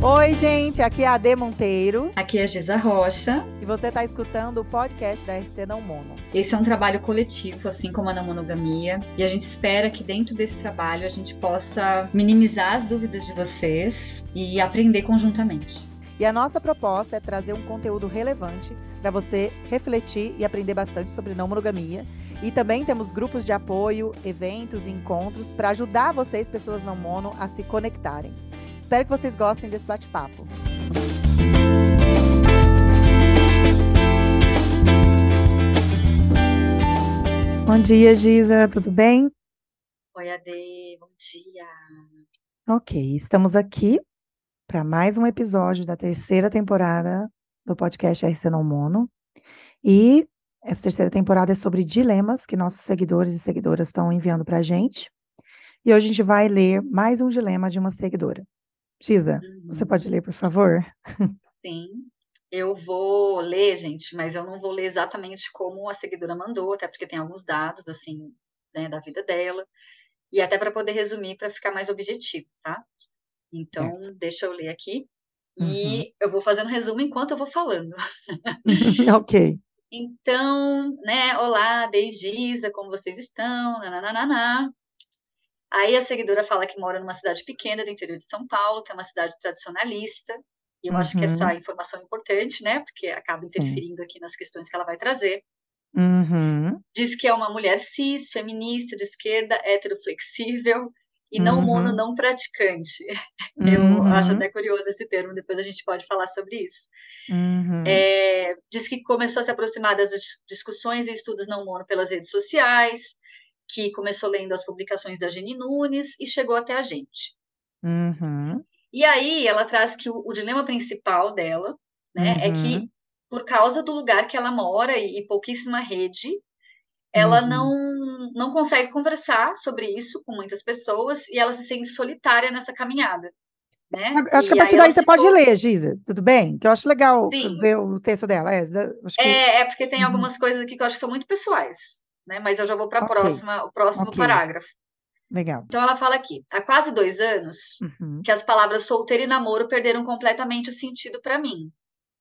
Oi, gente, aqui é a Ade Monteiro. Aqui é a Giza Rocha. E você está escutando o podcast da RC Não Mono. Esse é um trabalho coletivo, assim como a não monogamia, e a gente espera que dentro desse trabalho a gente possa minimizar as dúvidas de vocês e aprender conjuntamente. E a nossa proposta é trazer um conteúdo relevante para você refletir e aprender bastante sobre não monogamia. E também temos grupos de apoio, eventos e encontros para ajudar vocês, pessoas não mono, a se conectarem. Espero que vocês gostem desse bate-papo. Bom dia, Giza, tudo bem? Oi, Ade, bom dia. Ok, estamos aqui para mais um episódio da terceira temporada do podcast RC Não Mono. E essa terceira temporada é sobre dilemas que nossos seguidores e seguidoras estão enviando para a gente. E hoje a gente vai ler mais um dilema de uma seguidora. Giza, uhum. você pode ler, por favor? Sim. Eu vou ler, gente, mas eu não vou ler exatamente como a seguidora mandou, até porque tem alguns dados, assim, né, da vida dela, e até para poder resumir, para ficar mais objetivo, tá? Então, certo. deixa eu ler aqui, e uhum. eu vou fazendo um resumo enquanto eu vou falando. ok. Então, né, olá, desde Giza, como vocês estão? Nananana. Aí a seguidora fala que mora numa cidade pequena do interior de São Paulo, que é uma cidade tradicionalista. E eu uhum. acho que essa uhum. informação é importante, né? Porque acaba interferindo Sim. aqui nas questões que ela vai trazer. Uhum. Diz que é uma mulher cis, feminista, de esquerda, heteroflexível e não uhum. mono, não praticante. Eu uhum. acho até curioso esse termo, depois a gente pode falar sobre isso. Uhum. É, diz que começou a se aproximar das discussões e estudos não mono pelas redes sociais, que começou lendo as publicações da Jenny Nunes e chegou até a gente. Uhum. E aí ela traz que o, o dilema principal dela, né, é que uhum. por causa do lugar que ela mora e, e pouquíssima rede, ela uhum. não não consegue conversar sobre isso com muitas pessoas e ela se sente solitária nessa caminhada. Né? Acho que a partir daí você pode ler, Giza, tudo bem? Que eu acho legal Sim. ver o texto dela. É, que... é, é, porque tem uhum. algumas coisas aqui que eu acho que são muito pessoais né? Mas eu já vou para okay. próxima, o próximo okay. parágrafo. Legal. Então ela fala aqui: há quase dois anos uhum. que as palavras solteiro e namoro perderam completamente o sentido para mim.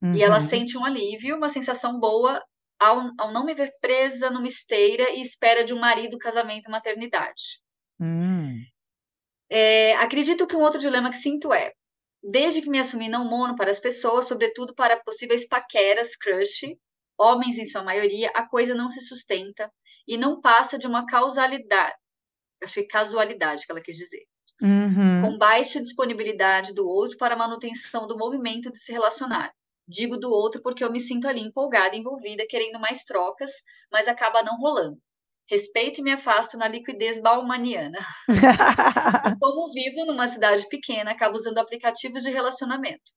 Uhum. E ela uhum. sente um alívio, uma sensação boa ao, ao, não me ver presa numa esteira e espera de um marido, casamento maternidade. Uhum. É, acredito que um outro dilema que sinto é: desde que me assumi não mono para as pessoas, sobretudo para possíveis paqueras, crush, homens em sua maioria, a coisa não se sustenta e não passa de uma causalidade, achei casualidade que ela quis dizer, uhum. com baixa disponibilidade do outro para a manutenção do movimento de se relacionar. Digo do outro porque eu me sinto ali empolgada, envolvida, querendo mais trocas, mas acaba não rolando. Respeito e me afasto na liquidez baumaniana. Como vivo numa cidade pequena, acabo usando aplicativos de relacionamento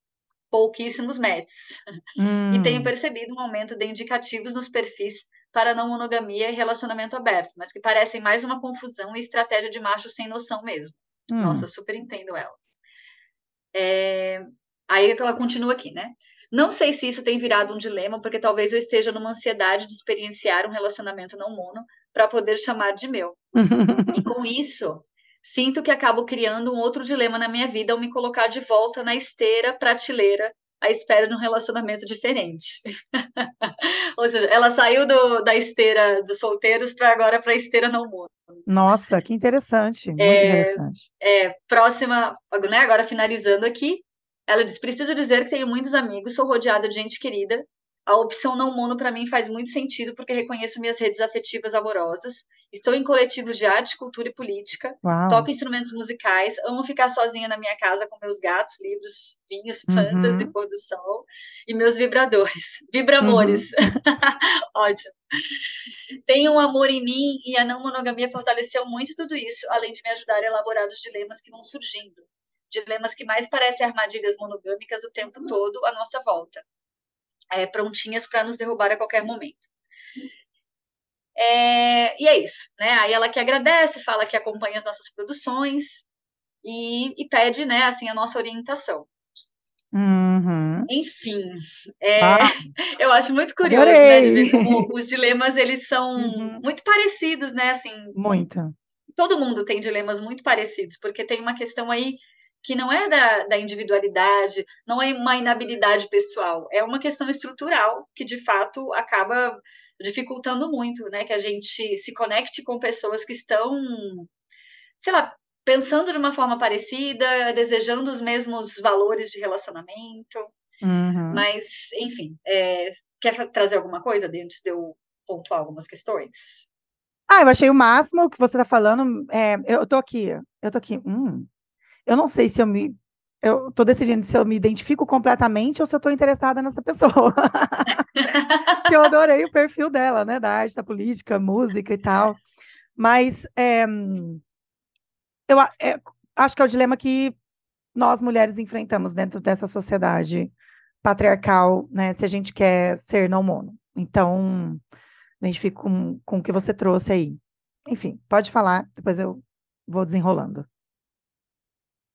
pouquíssimos matches. Hum. E tenho percebido um aumento de indicativos nos perfis para não monogamia e relacionamento aberto, mas que parecem mais uma confusão e estratégia de macho sem noção mesmo. Hum. Nossa, super entendo ela. É... Aí ela continua aqui, né? Não sei se isso tem virado um dilema, porque talvez eu esteja numa ansiedade de experienciar um relacionamento não mono para poder chamar de meu. e com isso, sinto que acabo criando um outro dilema na minha vida ao me colocar de volta na esteira prateleira à espera de um relacionamento diferente. Ou seja, ela saiu do, da esteira dos solteiros para agora para a esteira não mono. Nossa, que interessante, muito é, interessante. É, próxima, né, agora finalizando aqui, ela diz: preciso dizer que tenho muitos amigos, sou rodeada de gente querida a opção não mono para mim faz muito sentido porque reconheço minhas redes afetivas amorosas. Estou em coletivos de arte, cultura e política. Uau. Toco instrumentos musicais. Amo ficar sozinha na minha casa com meus gatos, livros, vinhos, plantas uhum. e pôr do sol. E meus vibradores. Vibramores. Uhum. Ótimo. Tenho um amor em mim e a não monogamia fortaleceu muito tudo isso, além de me ajudar a elaborar os dilemas que vão surgindo. Dilemas que mais parecem armadilhas monogâmicas o tempo todo à nossa volta é, prontinhas para nos derrubar a qualquer momento. É, e é isso, né? Aí ela que agradece, fala que acompanha as nossas produções e, e pede, né, assim, a nossa orientação. Uhum. Enfim, é, ah, eu acho muito curioso, né, de ver como os dilemas eles são uhum. muito parecidos, né, assim. Muito. Todo mundo tem dilemas muito parecidos, porque tem uma questão aí que não é da, da individualidade, não é uma inabilidade pessoal, é uma questão estrutural que de fato acaba dificultando muito, né? Que a gente se conecte com pessoas que estão, sei lá, pensando de uma forma parecida, desejando os mesmos valores de relacionamento. Uhum. Mas, enfim, é, quer trazer alguma coisa antes de eu pontuar algumas questões? Ah, eu achei o máximo o que você está falando. É, eu tô aqui, eu tô aqui. Hum, eu não sei se eu me. Eu tô decidindo se eu me identifico completamente ou se eu tô interessada nessa pessoa. eu adorei o perfil dela, né? Da arte, da política, música e tal. Mas é, eu é, acho que é o dilema que nós mulheres enfrentamos dentro dessa sociedade patriarcal, né? Se a gente quer ser não mono. Então, identifico com, com o que você trouxe aí. Enfim, pode falar, depois eu vou desenrolando.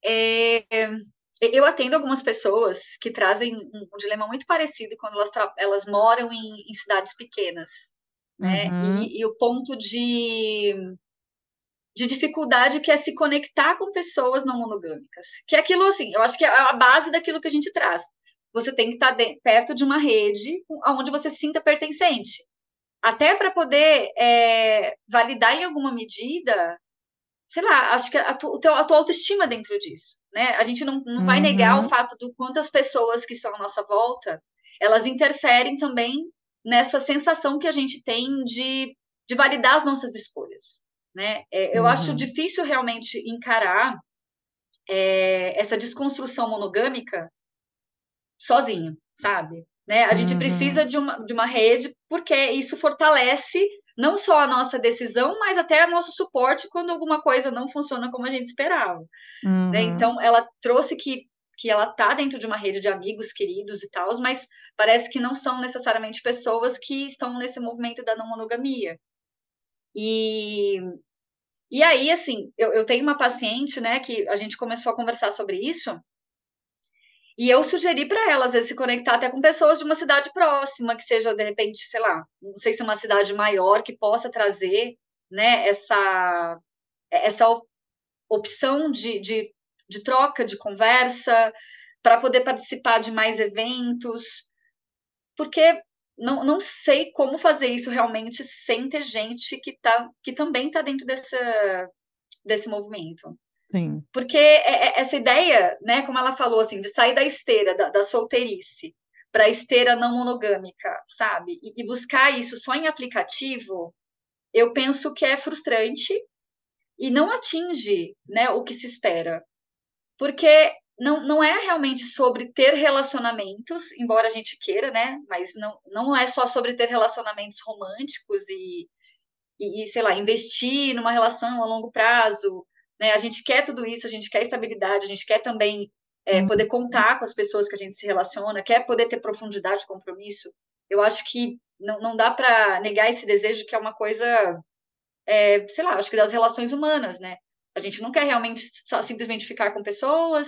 É, eu atendo algumas pessoas que trazem um, um dilema muito parecido quando elas, elas moram em, em, cidades pequenas, né? Uhum. E, e, o ponto de, de dificuldade que é se conectar com pessoas não monogâmicas. Que é aquilo, assim, eu acho que é a base daquilo que a gente traz. Você tem que estar de, perto de uma rede onde você se sinta pertencente. Até para poder é, validar em alguma medida sei lá, acho que a, tu, a tua autoestima dentro disso, né? A gente não, não uhum. vai negar o uhum. fato do quantas pessoas que estão à nossa volta, elas interferem também nessa sensação que a gente tem de, de validar as nossas escolhas, né? É, eu uhum. acho difícil realmente encarar é, essa desconstrução monogâmica sozinho, sabe? Né? A gente uhum. precisa de uma, de uma rede porque isso fortalece não só a nossa decisão, mas até o nosso suporte quando alguma coisa não funciona como a gente esperava. Né? Uhum. Né? Então, ela trouxe que, que ela está dentro de uma rede de amigos queridos e tal, mas parece que não são necessariamente pessoas que estão nesse movimento da não monogamia. E, e aí, assim, eu, eu tenho uma paciente, né, que a gente começou a conversar sobre isso, e eu sugeri para ela, às vezes, se conectar até com pessoas de uma cidade próxima, que seja, de repente, sei lá, não sei se é uma cidade maior que possa trazer né, essa, essa opção de, de, de troca, de conversa, para poder participar de mais eventos, porque não, não sei como fazer isso realmente sem ter gente que, tá, que também está dentro dessa, desse movimento. Sim. Porque é, é, essa ideia, né, como ela falou, assim, de sair da esteira da, da solteirice para a esteira não monogâmica, sabe? E, e, buscar isso só em aplicativo, eu penso que é frustrante e não atinge né, o que se espera. Porque não, não é realmente sobre ter relacionamentos, embora a gente queira, né? Mas não, não é só sobre ter relacionamentos românticos e, e, e sei lá, investir numa relação a longo prazo, né? A gente quer tudo isso, a gente quer estabilidade, a gente quer também é, uhum. poder contar com as pessoas que a gente se relaciona, quer poder ter profundidade de compromisso. Eu acho que não, não dá para negar esse desejo que é uma coisa, é, sei lá, acho que das relações humanas, né? A gente não quer realmente só, simplesmente ficar com pessoas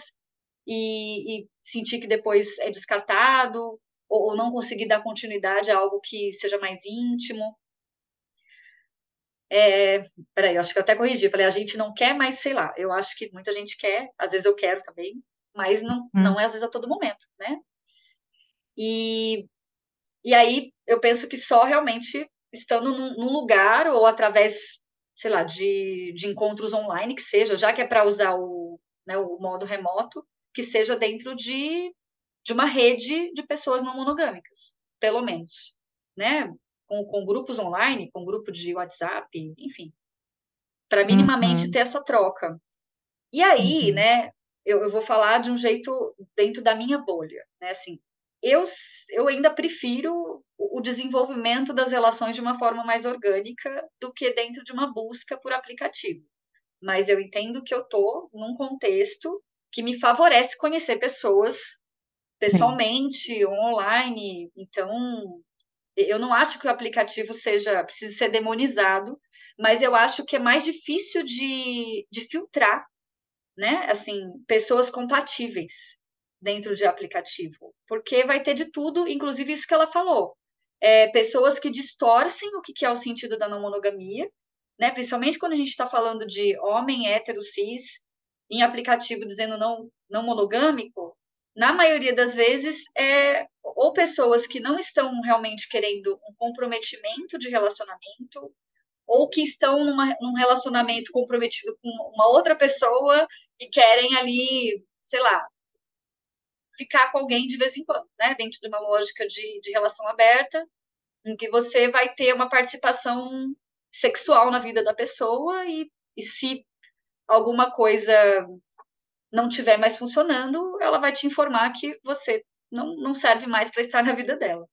e, e, sentir que depois é descartado ou, ou não conseguir dar continuidade a algo que seja mais íntimo. É, peraí, eu acho que eu até corrigi. falei, a gente não quer, mas sei lá. Eu acho que muita gente quer, às vezes eu quero também, mas não, hum. não é às vezes a todo momento, né? E, e aí eu penso que só realmente estando num, num lugar ou através, sei lá, de, de encontros online, que seja, já que é para usar o, né, o modo remoto, que seja dentro de, de uma rede de pessoas não monogâmicas, pelo menos, né? Com, com grupos online, com grupo de WhatsApp, enfim, para minimamente uhum. ter essa troca. E aí, uhum. né, eu, eu, vou falar de um jeito dentro da minha bolha, né, assim, eu, eu ainda prefiro o desenvolvimento das relações de uma forma mais orgânica do que dentro de uma busca por aplicativo. Mas eu entendo que eu estou num contexto que me favorece conhecer pessoas pessoalmente, Sim. online. Então, eu não acho que o aplicativo seja precise ser demonizado, mas eu acho que é mais difícil de, de filtrar, né? Assim, pessoas compatíveis dentro de aplicativo, porque vai ter de tudo, inclusive isso que ela falou. É, pessoas que distorcem o que é o sentido da não monogamia, né? Principalmente quando a gente está falando de homem hétero cis, em aplicativo dizendo não, não monogâmico, na maioria das vezes é ou pessoas que não estão realmente querendo um comprometimento de relacionamento, ou que estão numa, num relacionamento comprometido com uma outra pessoa e querem ali, sei lá, ficar com alguém de vez em quando, né? Dentro de uma lógica de, de relação aberta, em que você vai ter uma participação sexual na vida da pessoa e, e se alguma coisa não estiver mais funcionando, ela vai te informar que você não, não serve mais para estar na vida dela.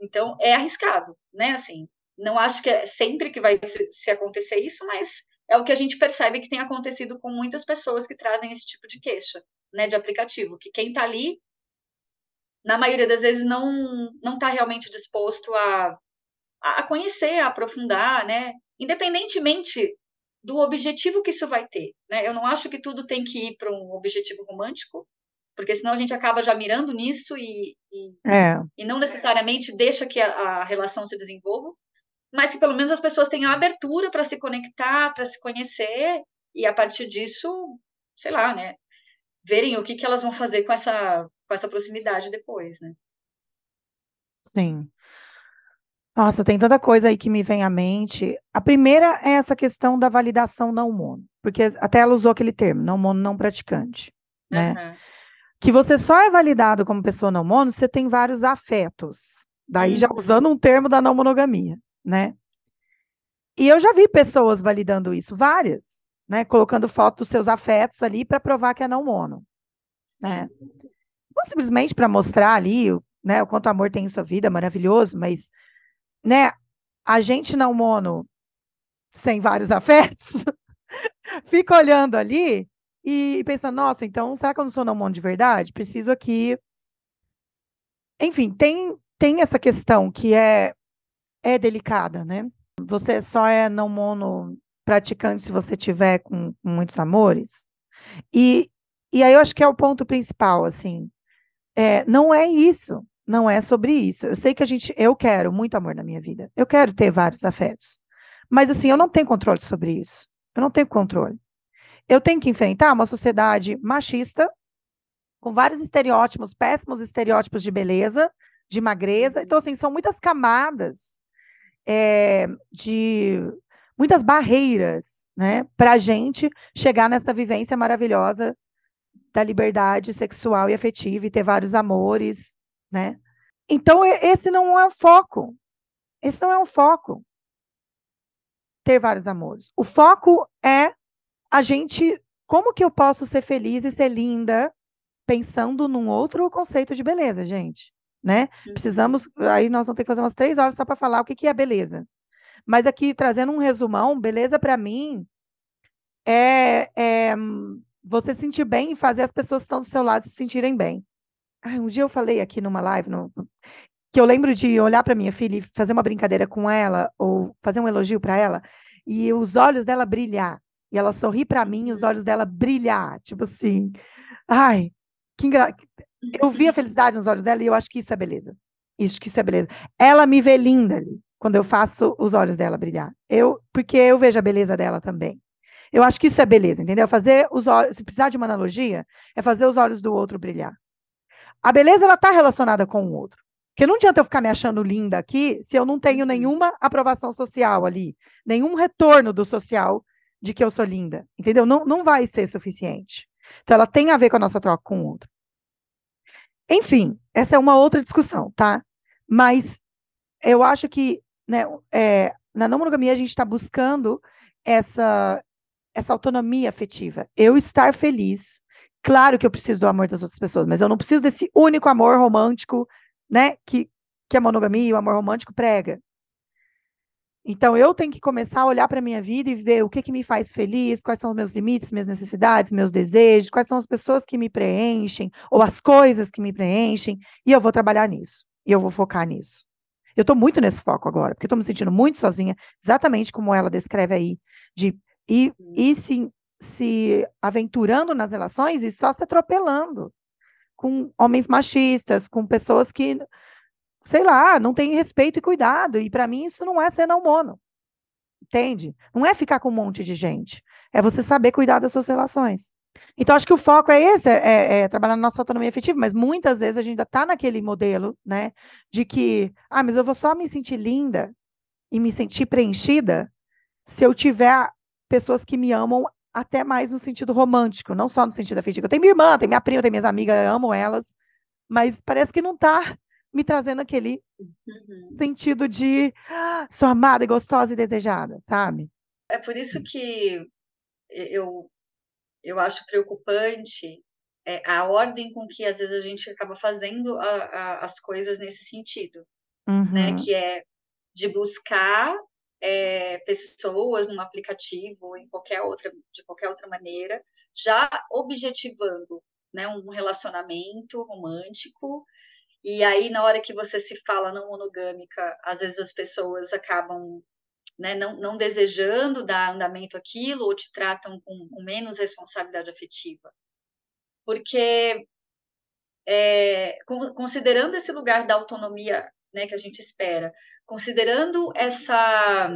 Então, é arriscado, né? Assim, não acho que é sempre que vai se, se acontecer isso, mas é o que a gente percebe que tem acontecido com muitas pessoas que trazem esse tipo de queixa, né, de aplicativo, que quem está ali, na maioria das vezes, não não está realmente disposto a, a conhecer, a aprofundar, né, independentemente do objetivo que isso vai ter, né? Eu não acho que tudo tem que ir para um objetivo romântico, porque senão a gente acaba já mirando nisso e, e, é. e não necessariamente deixa que a, a, relação se desenvolva, mas que pelo menos as pessoas tenham abertura para se conectar, para se conhecer e a partir disso, sei lá, né, verem o que, que elas vão fazer com essa, com essa proximidade depois, né? Sim. Nossa, tem tanta coisa aí que me vem à mente. A primeira é essa questão da validação não mono, porque até ela usou aquele termo, não mono não praticante, né? Uhum. Que você só é validado como pessoa não mono se você tem vários afetos. Daí uhum. já usando um termo da não monogamia, né? E eu já vi pessoas validando isso, várias, né? Colocando foto dos seus afetos ali para provar que é não mono, né? Não simplesmente para mostrar ali, né, o quanto amor tem em sua vida, maravilhoso, mas né, a gente não mono sem vários afetos, fica olhando ali e pensando, nossa, então será que eu não sou não mono de verdade? Preciso aqui. Enfim, tem, tem essa questão que é, é delicada, né? Você só é não mono praticante se você tiver com, com muitos amores. E, e aí eu acho que é o ponto principal, assim. É, não é isso. Não é sobre isso. Eu sei que a gente, eu quero muito amor na minha vida. Eu quero ter vários afetos. Mas assim, eu não tenho controle sobre isso. Eu não tenho controle. Eu tenho que enfrentar uma sociedade machista com vários estereótipos, péssimos estereótipos de beleza, de magreza. Então, assim, são muitas camadas é, de muitas barreiras, né, para a gente chegar nessa vivência maravilhosa da liberdade sexual e afetiva e ter vários amores, né? Então, esse não é o foco. Esse não é o foco. Ter vários amores. O foco é a gente. Como que eu posso ser feliz e ser linda pensando num outro conceito de beleza, gente? Né? Uhum. Precisamos. Aí nós vamos ter que fazer umas três horas só para falar o que, que é beleza. Mas aqui, trazendo um resumão, beleza para mim é, é você sentir bem e fazer as pessoas que estão do seu lado se sentirem bem. Ah, um dia eu falei aqui numa live no, que eu lembro de olhar para minha filha e fazer uma brincadeira com ela ou fazer um elogio para ela e os olhos dela brilhar e ela sorrir para mim os olhos dela brilhar, tipo assim, ai, que engra... eu vi a felicidade nos olhos dela e eu acho que isso é beleza. Isso que isso é beleza. Ela me vê linda ali quando eu faço os olhos dela brilhar. Eu, porque eu vejo a beleza dela também. Eu acho que isso é beleza, entendeu? Fazer os olhos, se precisar de uma analogia, é fazer os olhos do outro brilhar. A beleza ela está relacionada com o outro. Porque não adianta eu ficar me achando linda aqui se eu não tenho uhum. nenhuma aprovação social ali, nenhum retorno do social de que eu sou linda, entendeu? Não, não vai ser suficiente. Então ela tem a ver com a nossa troca com o outro. Enfim, essa é uma outra discussão, tá? Mas eu acho que né, é, na não monogamia a gente está buscando essa, essa autonomia afetiva. Eu estar feliz Claro que eu preciso do amor das outras pessoas, mas eu não preciso desse único amor romântico, né, que, que a monogamia e o amor romântico prega. Então eu tenho que começar a olhar para a minha vida e ver o que, que me faz feliz, quais são os meus limites, minhas necessidades, meus desejos, quais são as pessoas que me preenchem, ou as coisas que me preenchem, e eu vou trabalhar nisso, e eu vou focar nisso. Eu estou muito nesse foco agora, porque estou me sentindo muito sozinha, exatamente como ela descreve aí, de ir, ir se se aventurando nas relações e só se atropelando com homens machistas, com pessoas que, sei lá, não têm respeito e cuidado. E para mim isso não é ser não mono. Entende? Não é ficar com um monte de gente. É você saber cuidar das suas relações. Então, acho que o foco é esse, é, é, é trabalhar na nossa autonomia afetiva, mas muitas vezes a gente ainda está naquele modelo, né, de que, ah, mas eu vou só me sentir linda e me sentir preenchida se eu tiver pessoas que me amam até mais no sentido romântico, não só no sentido afetivo. Eu tenho minha irmã, tenho minha prima, tenho minhas amigas, amo elas, mas parece que não está me trazendo aquele uhum. sentido de ah, sou amada, gostosa e desejada, sabe? É por isso que eu eu acho preocupante é, a ordem com que às vezes a gente acaba fazendo a, a, as coisas nesse sentido, né? uhum. né? Que é de buscar é, pessoas num aplicativo em qualquer outra de qualquer outra maneira, já objetivando, né, um relacionamento romântico. E aí na hora que você se fala não monogâmica, às vezes as pessoas acabam né, não, não desejando dar andamento àquilo ou te tratam com, com menos responsabilidade afetiva. Porque, é, considerando esse lugar da autonomia né, que a gente espera, considerando essa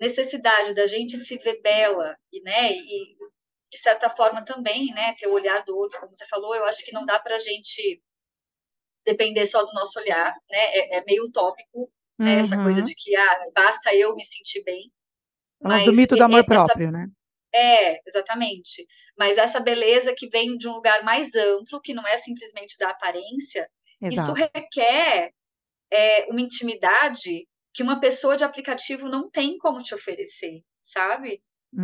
necessidade da gente se ver bela e, né, e de certa forma também, né, ter o olhar do outro, como você falou, eu acho que não dá para a gente depender só do nosso olhar, né, é, é meio utópico né? Essa coisa uhum. de que ah, basta eu me sentir bem. Mas do mito do amor próprio, essa... né? É, exatamente. Mas essa beleza que vem de um lugar mais amplo, que não é simplesmente da aparência, Exato. isso requer é, uma intimidade que uma pessoa de aplicativo não tem como te oferecer, sabe?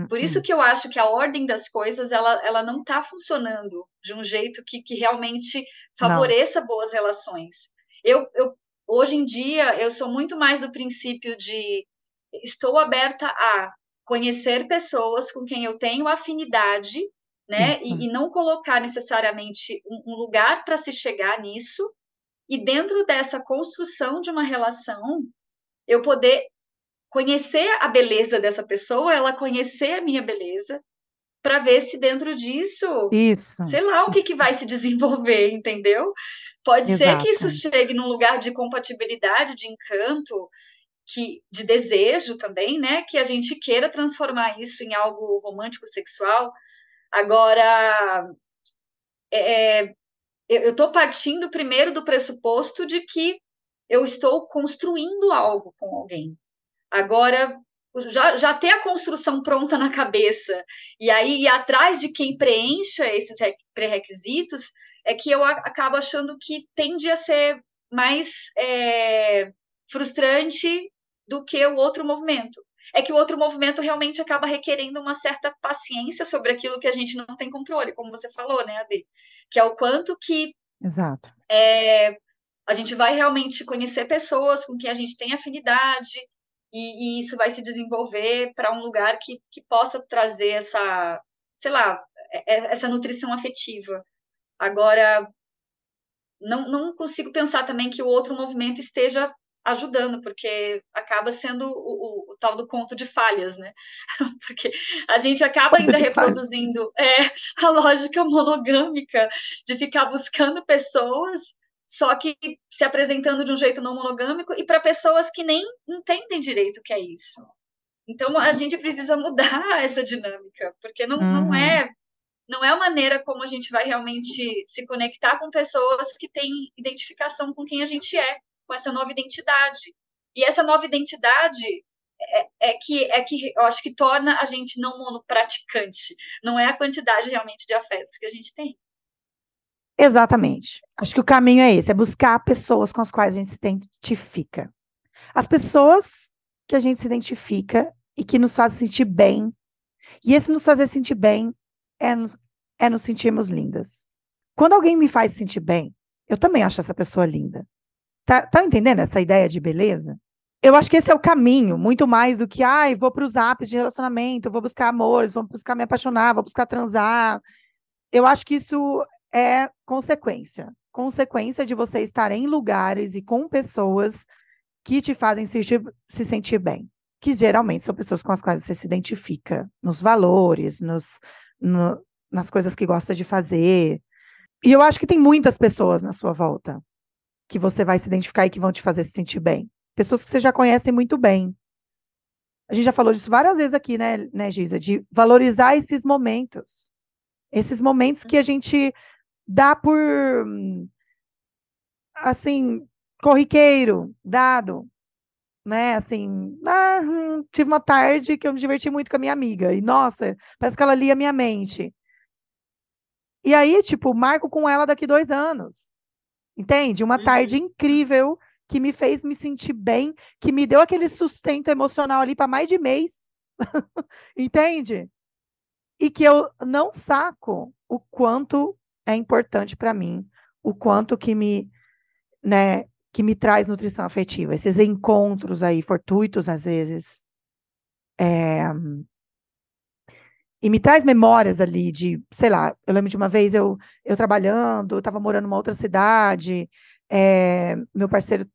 Por isso que eu acho que a ordem das coisas ela, ela não está funcionando de um jeito que, que realmente favoreça não. boas relações. Eu, eu Hoje em dia, eu sou muito mais do princípio de estou aberta a conhecer pessoas com quem eu tenho afinidade, né? E, e, não colocar necessariamente um, um lugar para se chegar nisso. E dentro dessa construção de uma relação, eu poder conhecer a beleza dessa pessoa, ela conhecer a minha beleza, para ver se dentro disso, isso, sei lá o que, que vai se desenvolver, entendeu? Pode Exato. ser que isso chegue num lugar de compatibilidade, de encanto, que de desejo também, né? Que a gente queira transformar isso em algo romântico sexual. Agora, é, é eu estou partindo primeiro do pressuposto de que eu estou construindo algo com alguém. Agora, já, já ter a construção pronta na cabeça e aí ir atrás de quem preencha esses pré-requisitos é que eu acabo achando que tende a ser mais é, frustrante do que o outro movimento. É que o outro movimento realmente acaba requerendo uma certa paciência sobre aquilo que a gente não tem controle, como você falou, né, Ade? Que é o quanto que Exato. É, a gente vai realmente conhecer pessoas com quem a gente tem afinidade, e, e isso vai se desenvolver para um lugar que, que possa trazer essa, sei lá, é, é, essa nutrição afetiva. Agora, não, não consigo pensar também que o outro movimento esteja ajudando, porque acaba sendo o, o, o, tal do conto de falhas, né? Porque a gente acaba ainda reproduzindo é, a lógica monogâmica de ficar buscando pessoas só que se apresentando de um jeito não monogâmico e para pessoas que nem entendem direito o que é isso. Então a gente precisa mudar essa dinâmica, porque não, uhum. não é não é a maneira como a gente vai realmente se conectar com pessoas que têm identificação com quem a gente é, com essa nova identidade. E essa nova identidade é, é, que é que eu acho que torna a gente não monopraticante. Não é a quantidade realmente de afetos que a gente tem. Exatamente. Acho que o caminho é esse, é buscar pessoas com as quais a gente se identifica. As pessoas que a gente se identifica e que nos fazem sentir bem. E esse nos fazer sentir bem é nos, é nos sentirmos lindas. Quando alguém me faz sentir bem, eu também acho essa pessoa linda. Tá, tá entendendo essa ideia de beleza? Eu acho que esse é o caminho, muito mais do que, ai, vou para os apps de relacionamento, vou buscar amores, vou buscar me apaixonar, vou buscar transar. Eu acho que isso é consequência. Consequência de você estar em lugares e com pessoas que te fazem se, se sentir bem. Que geralmente são pessoas com as quais você se identifica, nos valores, nos, no, nas coisas que gosta de fazer. E eu acho que tem muitas pessoas na sua volta que você vai se identificar e que vão te fazer se sentir bem. Pessoas que você já conhece muito bem. A gente já falou disso várias vezes aqui, né, né Giza? De valorizar esses momentos Esses momentos que a gente dá por assim, corriqueiro, dado, né? Assim, ah, hum, tive uma tarde que eu me diverti muito com a minha amiga e nossa, parece que ela lia minha mente. E aí, tipo, marco com ela daqui dois anos. Entende? Uma uhum. tarde incrível que me fez me sentir bem, que me deu aquele sustento emocional ali para mais de mês. Entende? E que eu não saco o quanto é importante para mim, o quanto que me, né, que me traz nutrição afetiva, esses encontros aí fortuitos às vezes. É, e me traz memórias ali de, sei lá, eu lembro de uma vez eu, eu trabalhando, eu estava morando numa outra cidade, é, meu parceiro,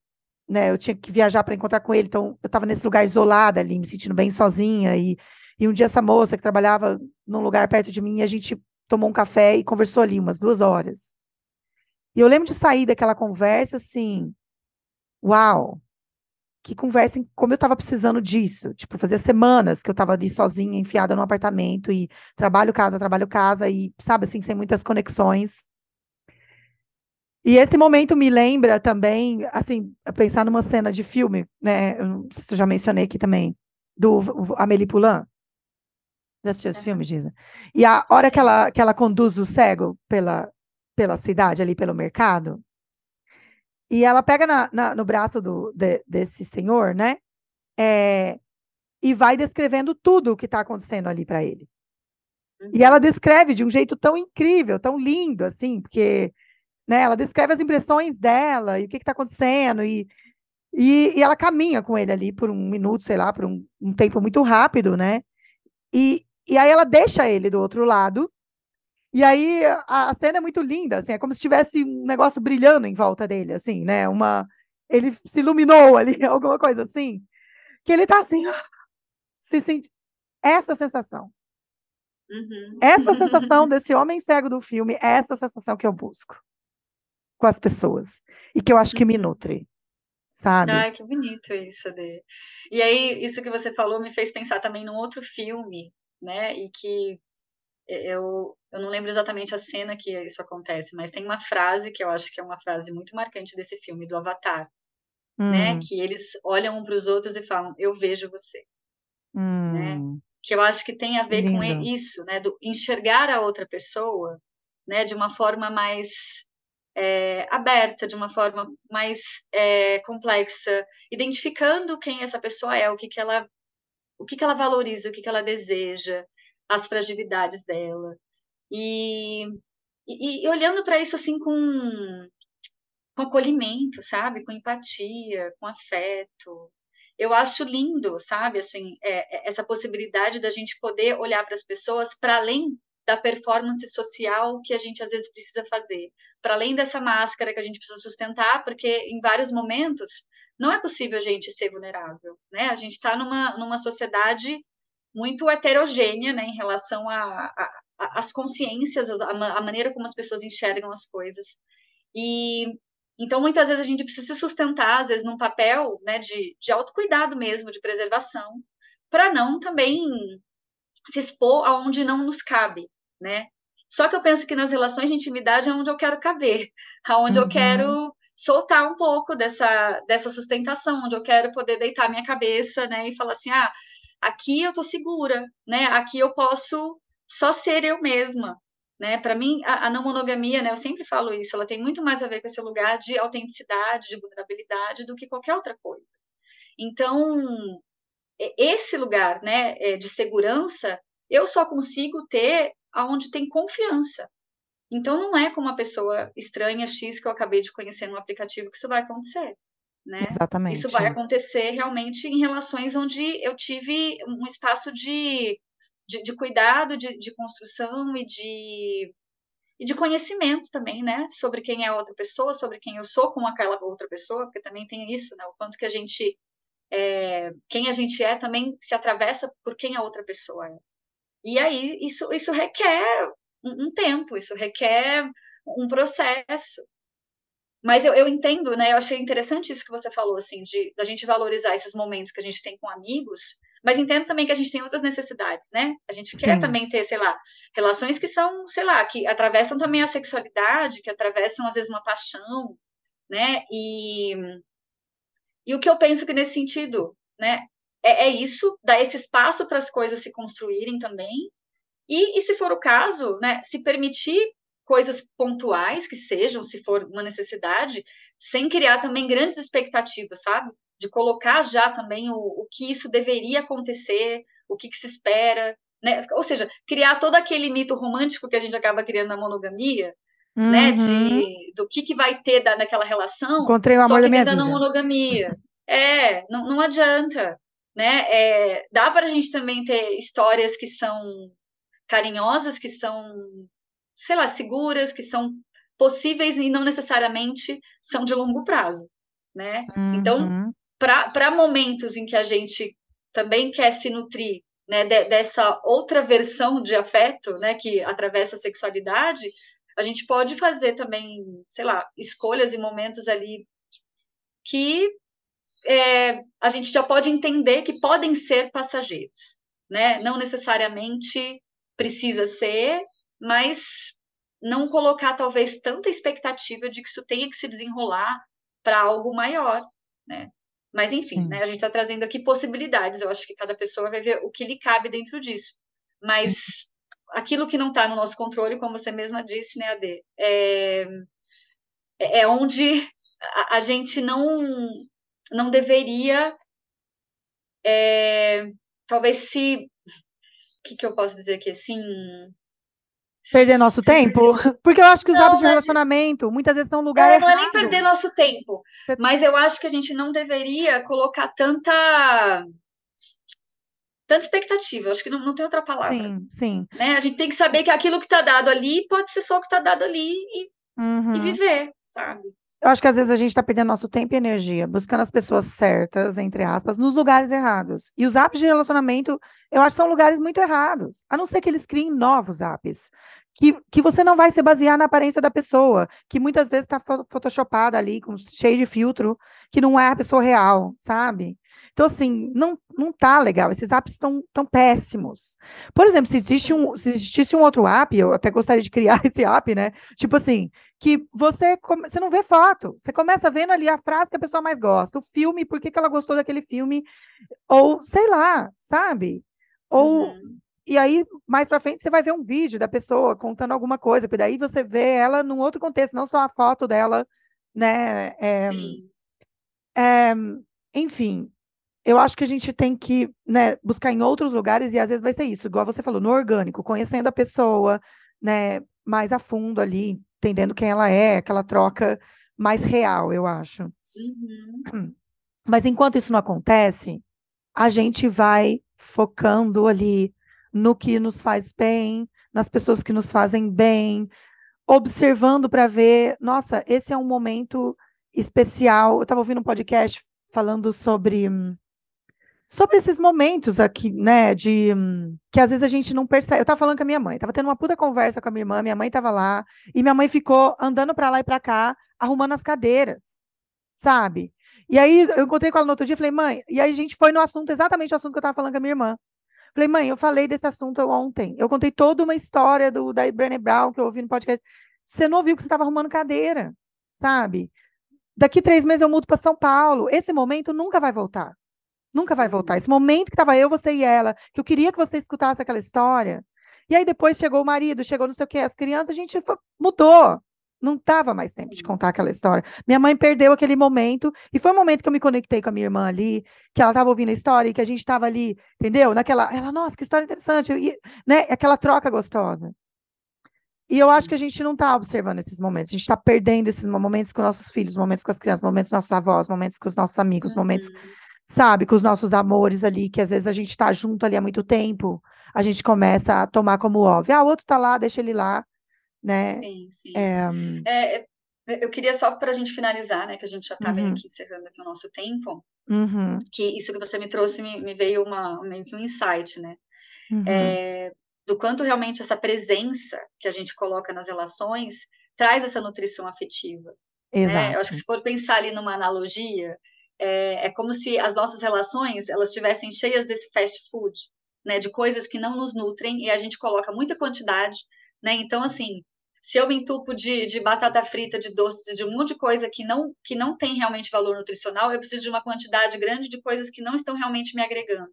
né, eu tinha que viajar para encontrar com ele, então eu estava nesse lugar isolada ali, me sentindo bem sozinha, e, e um dia essa moça que trabalhava num lugar perto de mim, a gente tomou um café e conversou ali umas duas horas. E eu lembro de sair daquela conversa assim, uau, que conversa, como eu estava precisando disso. Tipo, fazia semanas que eu estava ali sozinha, enfiada no apartamento, e trabalho, casa, trabalho, casa, e, sabe, assim, sem muitas conexões. E esse momento me lembra também, assim, pensar numa cena de filme, né? Eu não sei se eu já mencionei aqui também, do Amélie Poulain. Já assistiu esse uhum. filme, Giza? E a hora que ela, que ela conduz o cego pela, pela cidade, ali pelo mercado, e ela pega na, na, no braço do, de, desse senhor, né? É, e vai descrevendo tudo o que está acontecendo ali para ele. Uhum. E ela descreve de um jeito tão incrível, tão lindo, assim, porque né, ela descreve as impressões dela e o que está acontecendo, e, e, e, ela caminha com ele ali por um minuto, sei lá, por um, um tempo muito rápido, né? E, e aí ela deixa ele do outro lado e aí a, a, cena é muito linda, assim, é como se tivesse um negócio brilhando em volta dele, assim, né? Uma ele se iluminou ali, alguma coisa assim. Que ele tá assim, se sente essa sensação. Uhum. Essa sensação desse homem cego do filme, é essa sensação que eu busco com as pessoas e que eu acho que me uhum. nutre. Sabe? Ah, que bonito isso, Adê. E aí, isso que você falou me fez pensar também num outro filme, né? E que eu, eu não lembro exatamente a cena que isso acontece, mas tem uma frase que eu acho que é uma frase muito marcante desse filme, do Avatar, né? hum. né? Que eles olham um para os outros e falam, eu vejo você. Né? Hum. Né? Que eu acho que tem a ver Lindo. com isso, né? Do enxergar a outra pessoa, né? De uma forma mais é, aberta, de uma forma mais é, complexa, identificando quem essa pessoa é, o que, que ela o que, que ela valoriza, o que, que ela deseja, as fragilidades dela. E, e, e olhando para isso assim com, com acolhimento, sabe? Com empatia, com afeto. Eu acho lindo, sabe? Assim, é, é essa possibilidade da gente poder olhar para as pessoas para além da performance social que a gente às vezes precisa fazer, para além dessa máscara que a gente precisa sustentar, porque em vários momentos não é possível a gente ser vulnerável, né? A gente está numa, numa sociedade muito heterogênea, né, em relação às consciências, a maneira como as pessoas enxergam as coisas. E então, muitas vezes a gente precisa se sustentar, às vezes, num papel né, de, de autocuidado mesmo, de preservação, para não também se expor aonde não nos cabe, né? Só que eu penso que nas relações de intimidade é onde eu quero caber, aonde uhum. eu quero soltar um pouco dessa, dessa sustentação, onde eu quero poder deitar minha cabeça, né, e falar assim, ah, aqui eu tô segura, né? Aqui eu posso só ser eu mesma, né? Para mim, a, a, não monogamia, né? Eu sempre falo isso, ela tem muito mais a ver com esse lugar de autenticidade, de vulnerabilidade, do que qualquer outra coisa. Então, esse lugar, né, é, de segurança, eu só consigo ter aonde tem confiança. Então, não é com uma pessoa estranha X que eu acabei de conhecer no aplicativo que isso vai acontecer. Né? Exatamente. Isso vai acontecer realmente em relações onde eu tive um espaço de, de, de cuidado, de, de construção e de, e de conhecimento também, né? Sobre quem é a outra pessoa, sobre quem eu sou com aquela outra pessoa, porque também tem isso, né? O quanto que a gente. É, quem a gente é também se atravessa por quem a outra pessoa é. E aí isso, isso requer um, tempo, isso requer um processo, mas eu, eu entendo, né? Eu achei interessante isso que você falou, assim, de da gente valorizar esses momentos que a gente tem com amigos, mas entendo também que a gente tem outras necessidades, né? A gente quer Sim. também ter, sei lá, relações que são, sei lá, que atravessam também a sexualidade, que atravessam às vezes uma paixão, né? E, e o que eu penso que nesse sentido, né? É, é isso, dar esse espaço para as coisas se construírem também, e, e se for o caso, né, se permitir coisas pontuais que sejam, se for uma necessidade, sem criar também grandes expectativas, sabe? De colocar já também o, o que isso deveria acontecer, o que, que se espera, né? Ou seja, criar todo aquele mito romântico que a gente acaba criando na monogamia, uhum. né? De do que, que vai ter da, naquela relação, Encontrei o amor só que da minha vida. não monogamia. é, não, não adianta, né? É, dá para a gente também ter histórias que são carinhosas, que são sei lá, seguras, que são possíveis e não necessariamente são de longo prazo, né? Então, uhum. Então, para momentos em que a gente também quer se nutrir né, de, dessa outra versão de afeto, né, que atravessa a sexualidade, a gente pode fazer também, sei lá, escolhas e momentos ali que é, a gente já pode entender que podem ser passageiros, né? Não necessariamente precisa ser, mas não colocar talvez tanta expectativa de que isso tenha que se desenrolar para algo maior, né? Mas enfim, né, a gente está trazendo aqui possibilidades. Eu acho que cada pessoa vai ver o que lhe cabe dentro disso. Mas aquilo que não está no nosso controle, como você mesma disse, né, Ade, é, é onde a, a gente não não deveria é, talvez se o que, que eu posso dizer aqui assim perder nosso tempo? Porque eu acho que os não, hábitos de relacionamento muitas vezes são lugares. Não, não é nem perder nosso tempo. Mas eu acho que a gente não deveria colocar tanta. Tanta expectativa, eu acho que não, não tem outra palavra. Sim, sim. Né? A gente tem que saber que aquilo que está dado ali pode ser só o que está dado ali e, uhum. e viver, sabe? Eu acho que às vezes a gente está perdendo nosso tempo e energia buscando as pessoas certas, entre aspas, nos lugares errados. E os apps de relacionamento, eu acho que são lugares muito errados. A não ser que eles criem novos apps. Que, que você não vai se basear na aparência da pessoa, que muitas vezes está photoshopada ali, com, cheio de filtro, que não é a pessoa real, sabe? Então, assim, não, não tá legal. Esses apps estão tão péssimos. Por exemplo, se, existe um, se existisse um outro app, eu até gostaria de criar esse app, né? Tipo assim, que você, você não vê foto. Você começa vendo ali a frase que a pessoa mais gosta, o filme, por que, que ela gostou daquele filme, ou sei lá, sabe? Ou. Uhum. E aí, mais para frente, você vai ver um vídeo da pessoa contando alguma coisa, porque daí você vê ela num outro contexto, não só a foto dela, né? É, é, enfim, eu acho que a gente tem que né, buscar em outros lugares, e às vezes vai ser isso, igual você falou, no orgânico, conhecendo a pessoa, né, mais a fundo ali, entendendo quem ela é, aquela troca mais real, eu acho. Uhum. Mas enquanto isso não acontece, a gente vai focando ali no que nos faz bem, nas pessoas que nos fazem bem, observando para ver, nossa, esse é um momento especial. Eu estava ouvindo um podcast falando sobre sobre esses momentos aqui, né, de que às vezes a gente não percebe. Eu tava falando com a minha mãe, tava tendo uma puta conversa com a minha irmã, minha mãe tava lá, e minha mãe ficou andando para lá e para cá, arrumando as cadeiras, sabe? E aí eu encontrei com ela no outro dia falei, mãe, e aí a gente foi no assunto, exatamente o assunto que eu tava falando com a minha irmã. Falei, mãe, eu falei desse assunto ontem. Eu contei toda uma história do da Brené Brown que eu ouvi no podcast. Você não ouviu que você estava arrumando cadeira, sabe? Daqui três meses eu mudo para São Paulo. Esse momento nunca vai voltar. Nunca vai voltar. Esse momento que estava eu, você e ela, que eu queria que você escutasse aquela história. E aí depois chegou o marido, chegou não sei o quê, as crianças, a gente mudou. Não estava mais tempo de contar aquela história. Minha mãe perdeu aquele momento, e foi um momento que eu me conectei com a minha irmã ali, que ela estava ouvindo a história e que a gente estava ali, entendeu? Naquela, ela, nossa, que história interessante, e, né? Aquela troca gostosa. E eu acho que a gente não está observando esses momentos. A gente está perdendo esses momentos com nossos filhos, momentos com as crianças, momentos com nossos avós, momentos com os nossos amigos, uhum. momentos sabe, com os nossos amores ali, que às vezes a gente está junto ali há muito tempo, a gente começa a tomar como óbvio. Ah, o outro está lá, deixa ele lá, né? Sim, sim. É, é, eu queria só para a gente finalizar, né, que a gente já está uhum. meio que encerrando aqui o nosso tempo, uhum. que isso que você me trouxe me, me, veio uma, meio que um insight, né? Uhum. É, do quanto realmente essa presença que a gente coloca nas relações traz essa nutrição afetiva, Exato. Né? Eu acho que se for pensar ali numa analogia, é, é como se as nossas relações elas estivessem cheias desse fast food, né? De coisas que não nos nutrem e a gente coloca muita quantidade, né? Então, assim, se eu me entupo de, de batata frita, de doces, de um monte de coisa que não, que não tem realmente valor nutricional, eu preciso de uma quantidade grande de coisas que não estão realmente me agregando.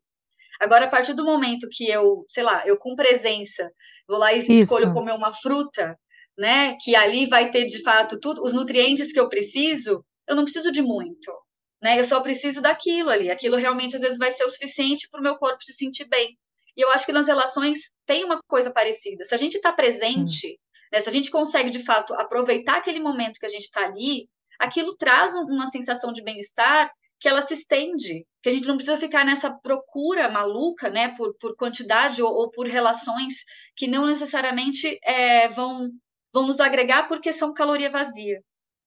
Agora, a partir do momento que eu, sei lá, eu com presença, vou lá e Isso. escolho comer uma fruta, né, que ali vai ter de fato tudo, os nutrientes que eu preciso, eu não preciso de muito, né? Eu só preciso daquilo ali. Aquilo realmente às vezes vai ser o suficiente para o meu corpo se sentir bem. E eu acho que nas relações tem uma coisa parecida. Se a gente está presente, hum. né, se a gente consegue de fato aproveitar aquele momento que a gente está ali, aquilo traz uma sensação de bem-estar que ela se estende, que a gente não precisa ficar nessa procura maluca, né, por, por quantidade ou, ou por relações que não necessariamente é, vão, vão nos agregar porque são caloria vazia.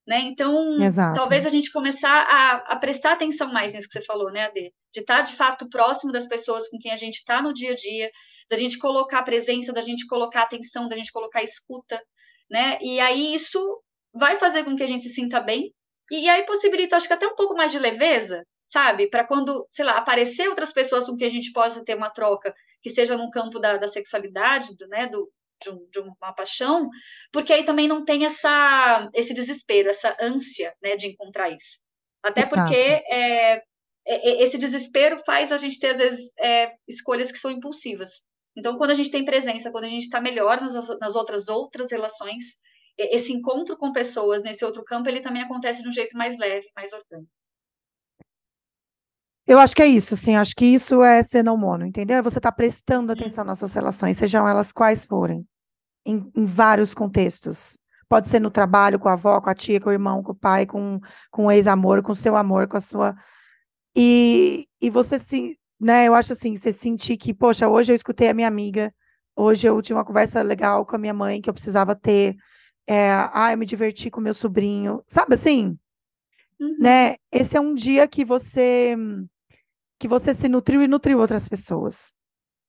Né? Então, Exato. talvez a gente começar a, a, prestar atenção mais nisso que você falou, né, Ade? De estar, tá, de fato, próximo das pessoas com quem a gente está no dia a dia, da gente colocar presença, da gente colocar atenção, da gente colocar escuta, né? E aí isso vai fazer com que a gente se sinta bem, e, e aí possibilita, acho que até um pouco mais de leveza, sabe? Para quando, sei lá, aparecer outras pessoas com quem a gente possa ter uma troca, que seja no campo da, da sexualidade, do, né, do, de, um, de, uma paixão, porque aí também não tem essa, esse desespero, essa ânsia né, de encontrar isso. Até Exato. porque é, é, é, esse desespero faz a gente ter, às vezes, é, escolhas que são impulsivas. Então, quando a gente tem presença, quando a gente está melhor nas, nas outras outras relações, esse encontro com pessoas nesse outro campo, ele também acontece de um jeito mais leve, mais orgânico. Eu acho que é isso, assim, acho que isso é ser não mono, entendeu? É você está prestando atenção nas suas relações, sejam elas quais forem, em, em, vários contextos. Pode ser no trabalho, com a avó, com a tia, com o irmão, com o pai, com, com o ex-amor, com o seu amor, com a sua. E, e você se, né, eu acho assim, você sentir que, poxa, hoje eu escutei a minha amiga, hoje eu tive uma conversa legal com a minha mãe que eu precisava ter, é, ah, eu me diverti com meu sobrinho, sabe assim? Uhum. Né? Esse é um dia que você que você se nutriu e nutriu outras pessoas.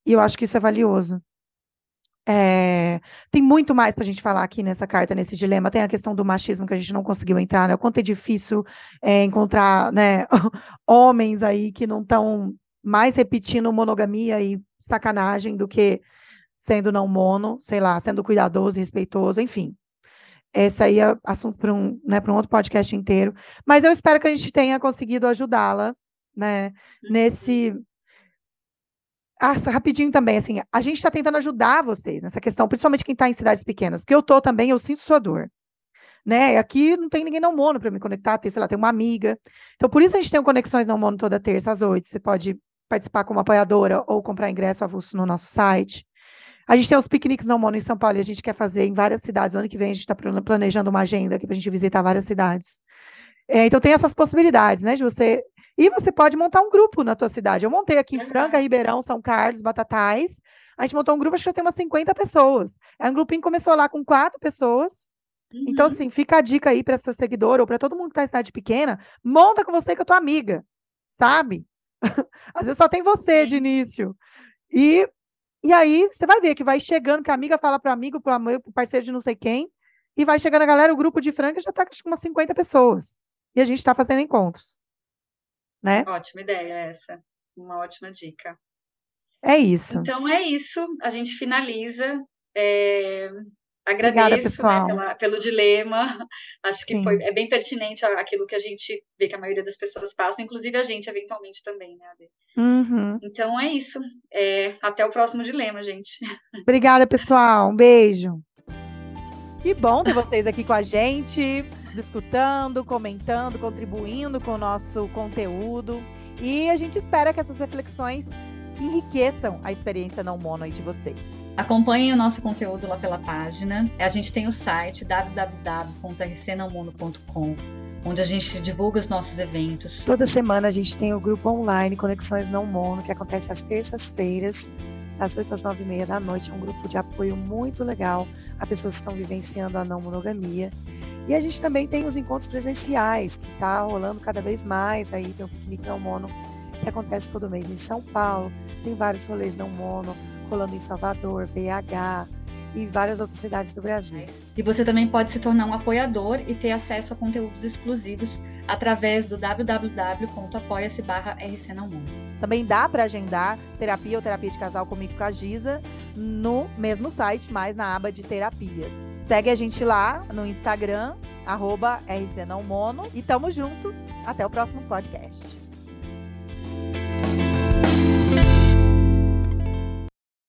E eu acho que isso é valioso. É, tem muito mais para a gente falar aqui nessa carta, nesse dilema. Tem a questão do machismo que a gente não conseguiu entrar, né? O quanto é difícil é, encontrar né, homens aí que não estão mais repetindo monogamia e sacanagem do que sendo não mono, sei lá, sendo cuidadoso e respeitoso, enfim. Esse aí é assunto para um, né, um outro podcast inteiro. Mas eu espero que a gente tenha conseguido ajudá-la, né, uhum. nesse. Ah, rapidinho também, assim, a gente está tentando ajudar vocês nessa questão, principalmente quem está em cidades pequenas, porque eu tô também, eu sinto sua dor. Né? Aqui não tem ninguém não mono para me conectar, tem, sei lá, tem uma amiga. Então, por isso a gente tem conexões não mono toda terça às oito. Você pode participar como apoiadora ou comprar ingresso avulso no nosso site. A gente tem os piqueniques não mono em São Paulo e a gente quer fazer em várias cidades. O ano que vem a gente está planejando uma agenda aqui para a gente visitar várias cidades. É, então tem essas possibilidades, né? De você. E você pode montar um grupo na tua cidade. Eu montei aqui em Franca, Ribeirão, São Carlos, Batatais. A gente montou um grupo, acho que já tem umas 50 pessoas. É um grupinho que começou lá com quatro pessoas. Uhum. Então, assim, fica a dica aí para essa seguidora ou para todo mundo que está em cidade pequena, monta com você que é tua amiga, sabe? Às vezes só tem você de início. E e aí você vai ver que vai chegando, que a amiga fala para amigo, para parceiro de não sei quem, e vai chegando a galera, o grupo de Franca já está com umas 50 pessoas. E a gente está fazendo encontros. Né? Ótima ideia essa. Uma ótima dica. É isso. Então é isso. A gente finaliza. É... Agradeço Obrigada, né, pela, pelo dilema. Acho que foi, é bem pertinente aquilo que a gente vê que a maioria das pessoas passa, inclusive a gente, eventualmente, também, né, uhum. Então é isso. É, até o próximo dilema, gente. Obrigada, pessoal. Um beijo. Que bom ter vocês aqui com a gente, escutando, comentando, contribuindo com o nosso conteúdo. E a gente espera que essas reflexões enriqueçam a experiência não mono de vocês. Acompanhem o nosso conteúdo lá pela página. A gente tem o site www.rcnãomono.com onde a gente divulga os nossos eventos. Toda semana a gente tem o grupo online Conexões Não Mono, que acontece às terças-feiras, das 8 às 9 e meia da noite. É um grupo de apoio muito legal a pessoas que estão vivenciando a não monogamia. E a gente também tem os encontros presenciais, que está rolando cada vez mais. Aí tem o Não Mono que acontece todo mês em São Paulo. Tem vários rolês não mono rolando em Salvador, BH. E várias outras cidades do Brasil. E você também pode se tornar um apoiador e ter acesso a conteúdos exclusivos através do www.apoia-se Também dá para agendar terapia ou terapia de casal comigo com a Giza no mesmo site, mas na aba de terapias. Segue a gente lá no Instagram, arroba RCNãomono, e tamo junto. Até o próximo podcast.